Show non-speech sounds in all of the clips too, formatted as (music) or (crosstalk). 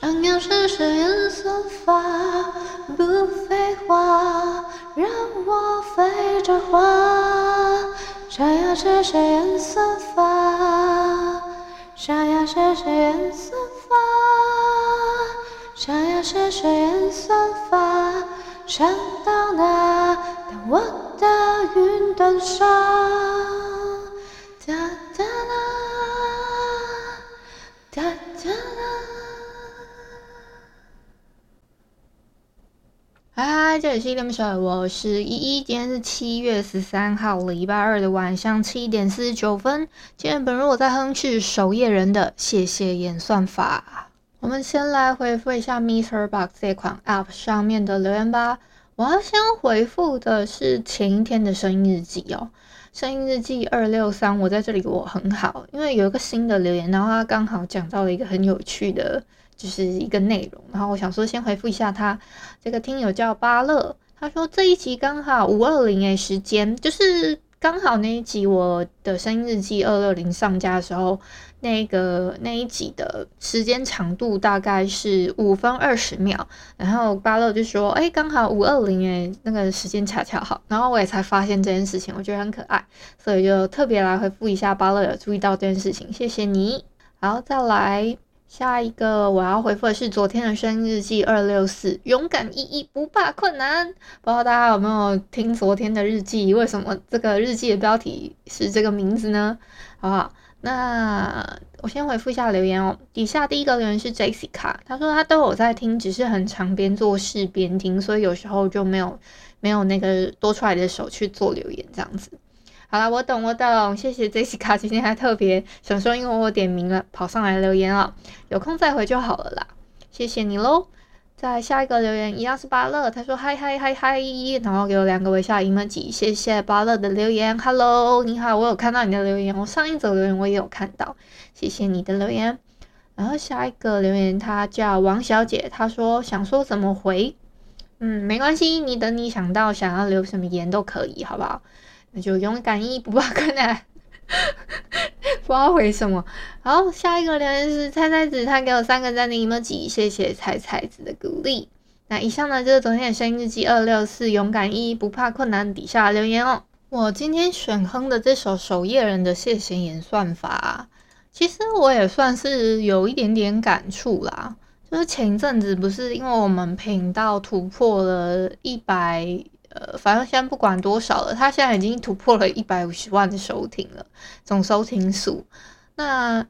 想要谢谢演算法，不废话，让我飞着滑。想要谢谢演算法，想要谢谢演算法，想要谢谢演算法，想到哪，当我的云端上。哒哒啦，嗨，这里是依依恋不舍，我是依依。今天是七月十三号，礼拜二的晚上七点四十九分。今天本日我在哼是守夜人的《谢谢演算法》。我们先来回复一下 Mr. Box 这款 App 上面的留言吧。我要先回复的是前一天的声音日记哦，声音日记二六三，我在这里我很好，因为有一个新的留言，然后他刚好讲到了一个很有趣的。就是一个内容，然后我想说先回复一下他，这个听友叫巴乐，他说这一集刚好五二零诶时间，就是刚好那一集我的声音日记二六零上架的时候，那个那一集的时间长度大概是五分二十秒，然后巴乐就说，哎，刚好五二零诶，那个时间恰恰好，然后我也才发现这件事情，我觉得很可爱，所以就特别来回复一下巴乐有注意到这件事情，谢谢你，然后再来。下一个我要回复的是昨天的声音日记二六四，勇敢一一不怕困难。不知道大家有没有听昨天的日记？为什么这个日记的标题是这个名字呢？好不好？那我先回复一下留言哦。底下第一个留言是 Jessica，他说他都有在听，只是很常边做事边听，所以有时候就没有没有那个多出来的手去做留言这样子。好啦，我懂，我懂，谢谢 Jessica，今天还特别想说，因为我点名了，跑上来留言了，有空再回就好了啦，谢谢你喽。再下一个留言一样是巴乐，他说嗨嗨嗨嗨，然后给我两个微笑 emoji，谢谢巴乐的留言，Hello，你好，我有看到你的留言，我上一则留言我也有看到，谢谢你的留言。然后下一个留言他叫王小姐，他说想说怎么回，嗯，没关系，你等你想到想要留什么言都可以，好不好？那就勇敢一不怕困难，不知道回什么。好，下一个留言是菜菜子，他给我三个赞的 emoji，谢谢菜菜子的鼓励。那以上呢就是昨天的声音日记二六四，勇敢一不怕困难底下留言哦。我今天选哼的这首守夜人的谢谢演算法，其实我也算是有一点点感触啦。就是前一阵子不是因为我们频道突破了一百。呃，反正先不管多少了，他现在已经突破了一百五十万的收听了，总收听数。那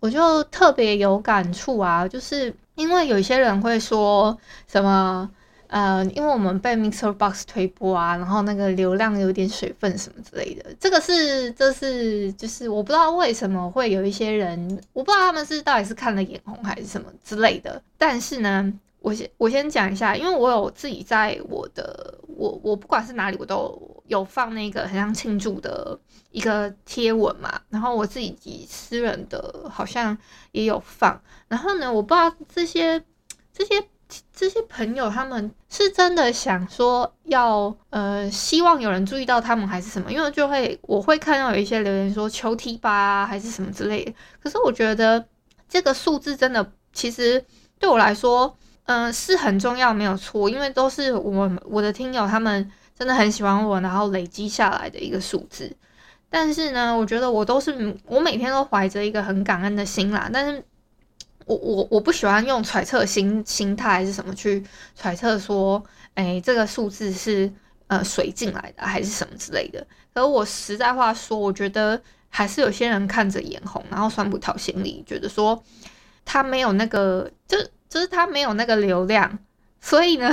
我就特别有感触啊，就是因为有些人会说什么，呃，因为我们被 Mixer Box 推播啊，然后那个流量有点水分什么之类的。这个是，这是，就是我不知道为什么会有一些人，我不知道他们是到底是看了眼红还是什么之类的。但是呢。我先我先讲一下，因为我有自己在我的我我不管是哪里，我都有放那个很像庆祝的一个贴文嘛。然后我自己私人的好像也有放。然后呢，我不知道这些这些这些朋友他们是真的想说要呃希望有人注意到他们还是什么？因为就会我会看到有一些留言说求提拔还是什么之类的。可是我觉得这个数字真的其实对我来说。嗯、是很重要，没有错，因为都是我我的听友，他们真的很喜欢我，然后累积下来的一个数字。但是呢，我觉得我都是我每天都怀着一个很感恩的心啦。但是我我我不喜欢用揣测心心态还是什么去揣测说，哎，这个数字是呃水进来的还是什么之类的。可我实在话说，我觉得还是有些人看着眼红，然后酸葡萄心里觉得说他没有那个就。就是他没有那个流量，所以呢，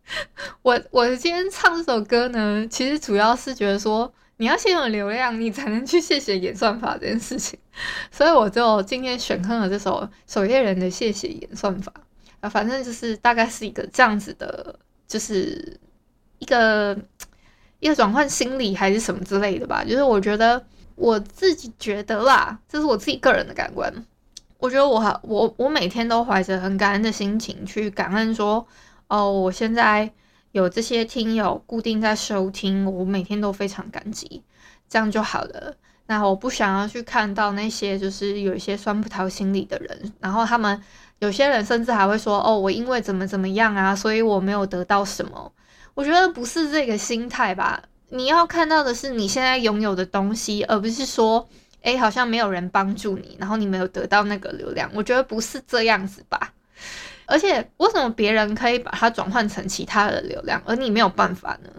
(laughs) 我我今天唱这首歌呢，其实主要是觉得说，你要先有流量，你才能去谢谢演算法这件事情，(laughs) 所以我就今天选哼了这首守夜人的谢谢演算法啊，反正就是大概是一个这样子的，就是一个一个转换心理还是什么之类的吧。就是我觉得我自己觉得啦，这是我自己个人的感官。我觉得我我我每天都怀着很感恩的心情去感恩说，哦，我现在有这些听友固定在收听，我每天都非常感激，这样就好了。那我不想要去看到那些就是有一些酸葡萄心理的人，然后他们有些人甚至还会说：“哦，我因为怎么怎么样啊，所以我没有得到什么。”我觉得不是这个心态吧？你要看到的是你现在拥有的东西，而不是说：“诶，好像没有人帮助你，然后你没有得到那个流量。”我觉得不是这样子吧？而且为什么别人可以把它转换成其他的流量，而你没有办法呢？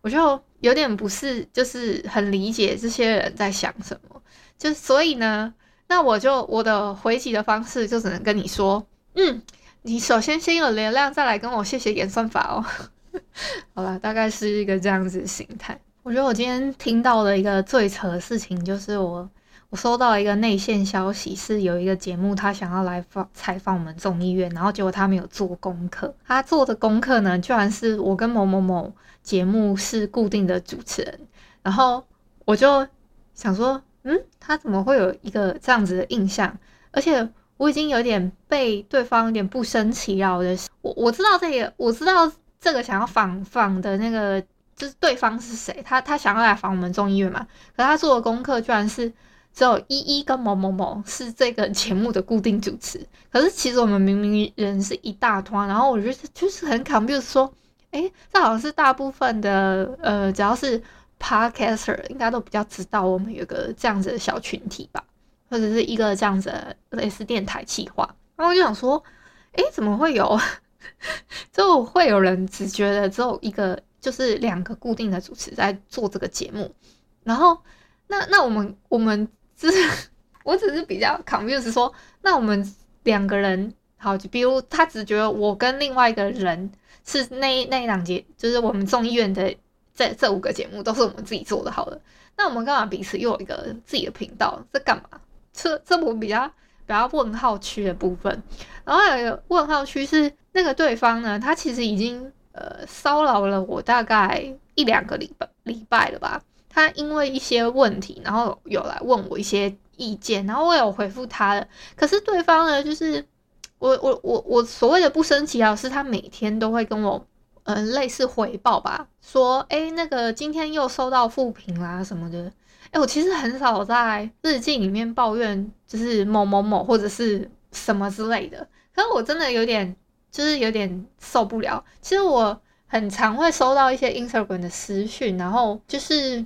我就有点不是，就是很理解这些人在想什么，就所以呢，那我就我的回击的方式就只能跟你说，嗯，你首先先有流量，再来跟我谢谢演算法哦。(laughs) 好了，大概是一个这样子的心态。我觉得我今天听到的一个最扯的事情，就是我我收到一个内线消息，是有一个节目他想要来访采访我们众议院，然后结果他没有做功课，他做的功课呢，居然是我跟某某某。节目是固定的主持人，然后我就想说，嗯，他怎么会有一个这样子的印象？而且我已经有点被对方有点不胜其扰的。我我知道这个，我知道这个想要访访的那个就是对方是谁，他他想要来访我们众议院嘛？可他做的功课居然是只有一一跟某某某是这个节目的固定主持，(laughs) 可是其实我们明明人是一大团，然后我觉得就是很 confused 说。诶，这好像是大部分的呃，只要是 podcaster 应该都比较知道我们有个这样子的小群体吧，或者是一个这样子的类似电台企划。然后我就想说，诶，怎么会有？(laughs) 就会有人只觉得只有一个，就是两个固定的主持在做这个节目。然后，那那我们我们是，(laughs) 我只是比较 confused 说，那我们两个人好，就比如他只觉得我跟另外一个人。是那那一档节，就是我们众议院的这这五个节目都是我们自己做的，好了。那我们干嘛彼此又有一个自己的频道？这干嘛？这这我比较比较问号区的部分。然后有一个问号区是那个对方呢，他其实已经呃骚扰了我大概一两个礼拜礼拜了吧。他因为一些问题，然后有来问我一些意见，然后我有回复他的。可是对方呢，就是。我我我我所谓的不生气啊，是他每天都会跟我，嗯、类似回报吧，说，哎、那个今天又收到负评啦什么的，哎、我其实很少在日记里面抱怨，就是某某某或者是什么之类的，可是我真的有点，就是有点受不了。其实我很常会收到一些 Instagram 的私讯，然后就是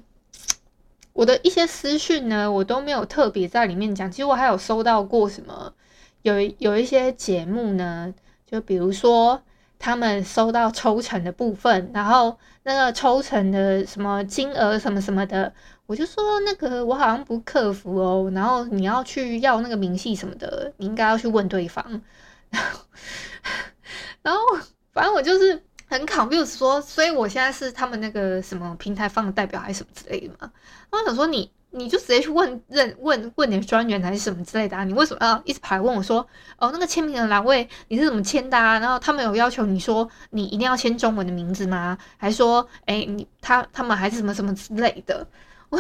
我的一些私讯呢，我都没有特别在里面讲。其实我还有收到过什么。有有一些节目呢，就比如说他们收到抽成的部分，然后那个抽成的什么金额什么什么的，我就说那个我好像不客服哦，然后你要去要那个明细什么的，你应该要去问对方。(laughs) (laughs) 然后反正我就是很 confuse，说，所以我现在是他们那个什么平台方的代表还是什么之类的嘛？然后我想说你。你就直接去问认问问点专员还是什么之类的啊？你为什么要一直跑来问我说哦，那个签名的栏位你是怎么签的啊？然后他们有要求你说你一定要签中文的名字吗？还说哎你他他们还是什么什么之类的？(laughs) 我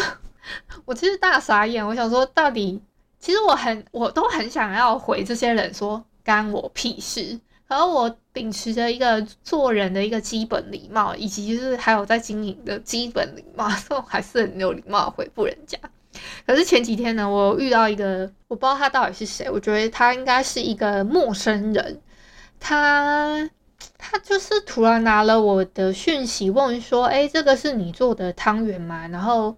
我其实大傻眼，我想说到底其实我很我都很想要回这些人说干我屁事。然后我秉持着一个做人的一个基本礼貌，以及就是还有在经营的基本礼貌，(laughs) 所以我还是很有礼貌回复人家。可是前几天呢，我遇到一个，我不知道他到底是谁，我觉得他应该是一个陌生人。他他就是突然拿了我的讯息问说：“哎，这个是你做的汤圆吗？”然后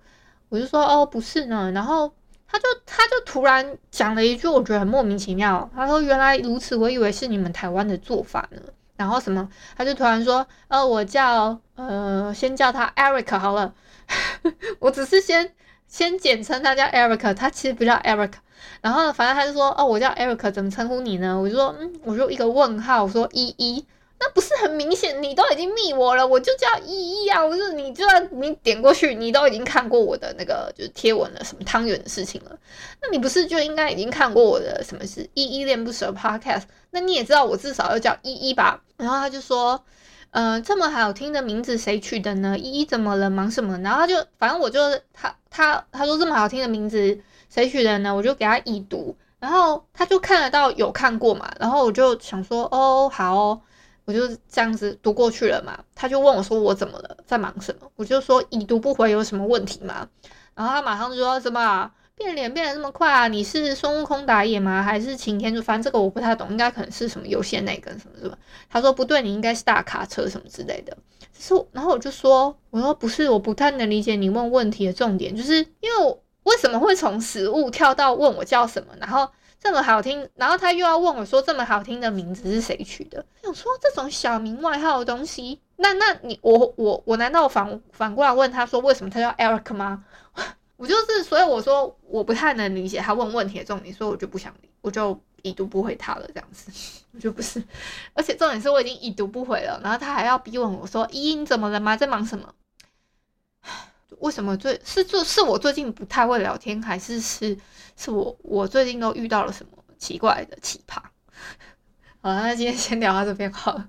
我就说：“哦，不是呢。”然后。他就他就突然讲了一句，我觉得很莫名其妙。他说：“原来如此，我以为是你们台湾的做法呢。”然后什么，他就突然说：“呃，我叫呃，先叫他 Eric 好了。(laughs) ”我只是先先简称他叫 Eric，他其实不叫 Eric。然后反正他就说：“哦，我叫 Eric，怎么称呼你呢？”我就说：“嗯，我就一个问号。”我说：“依依。”那不是很明显，你都已经密我了，我就叫依依啊！我说你就算你点过去，你都已经看过我的那个就是贴文了，什么汤圆的事情了。那你不是就应该已经看过我的什么是依依恋不舍 Podcast？那你也知道我至少要叫依依吧？然后他就说，呃，这么好听的名字谁取的呢？依依怎么了？忙什么？然后他就反正我就他他他说这么好听的名字谁取的呢？我就给他已读，然后他就看得到有看过嘛，然后我就想说哦好哦，我就这样子读过去了嘛。他就问我说我怎么了，在忙什么？我就说已读不回有什么问题吗？然后他马上就说什么？变脸变得这么快啊！你是孙悟空打野吗？还是擎天柱？反正这个我不太懂，应该可能是什么游戏内梗什么什么。他说不对，你应该是大卡车什么之类的。就是，然后我就说，我说不是，我不太能理解你问问题的重点，就是因为我为什么会从食物跳到问我叫什么，然后这么好听，然后他又要问我说这么好听的名字是谁取的？我说这种小名外号的东西，那那你我我我难道反反过来问他说为什么他叫 Eric 吗？(laughs) 我就是，所以我说我不太能理解他问问题的重点，所以我就不想理，我就已读不回他了，这样子，(laughs) 我就不是，而且重点是我已经已读不回了，然后他还要逼问我说：“依依你怎么了吗？在忙什么？为什么最是做是我最近不太会聊天，还是是是我我最近都遇到了什么奇怪的奇葩？”好，那今天先聊到这边好了。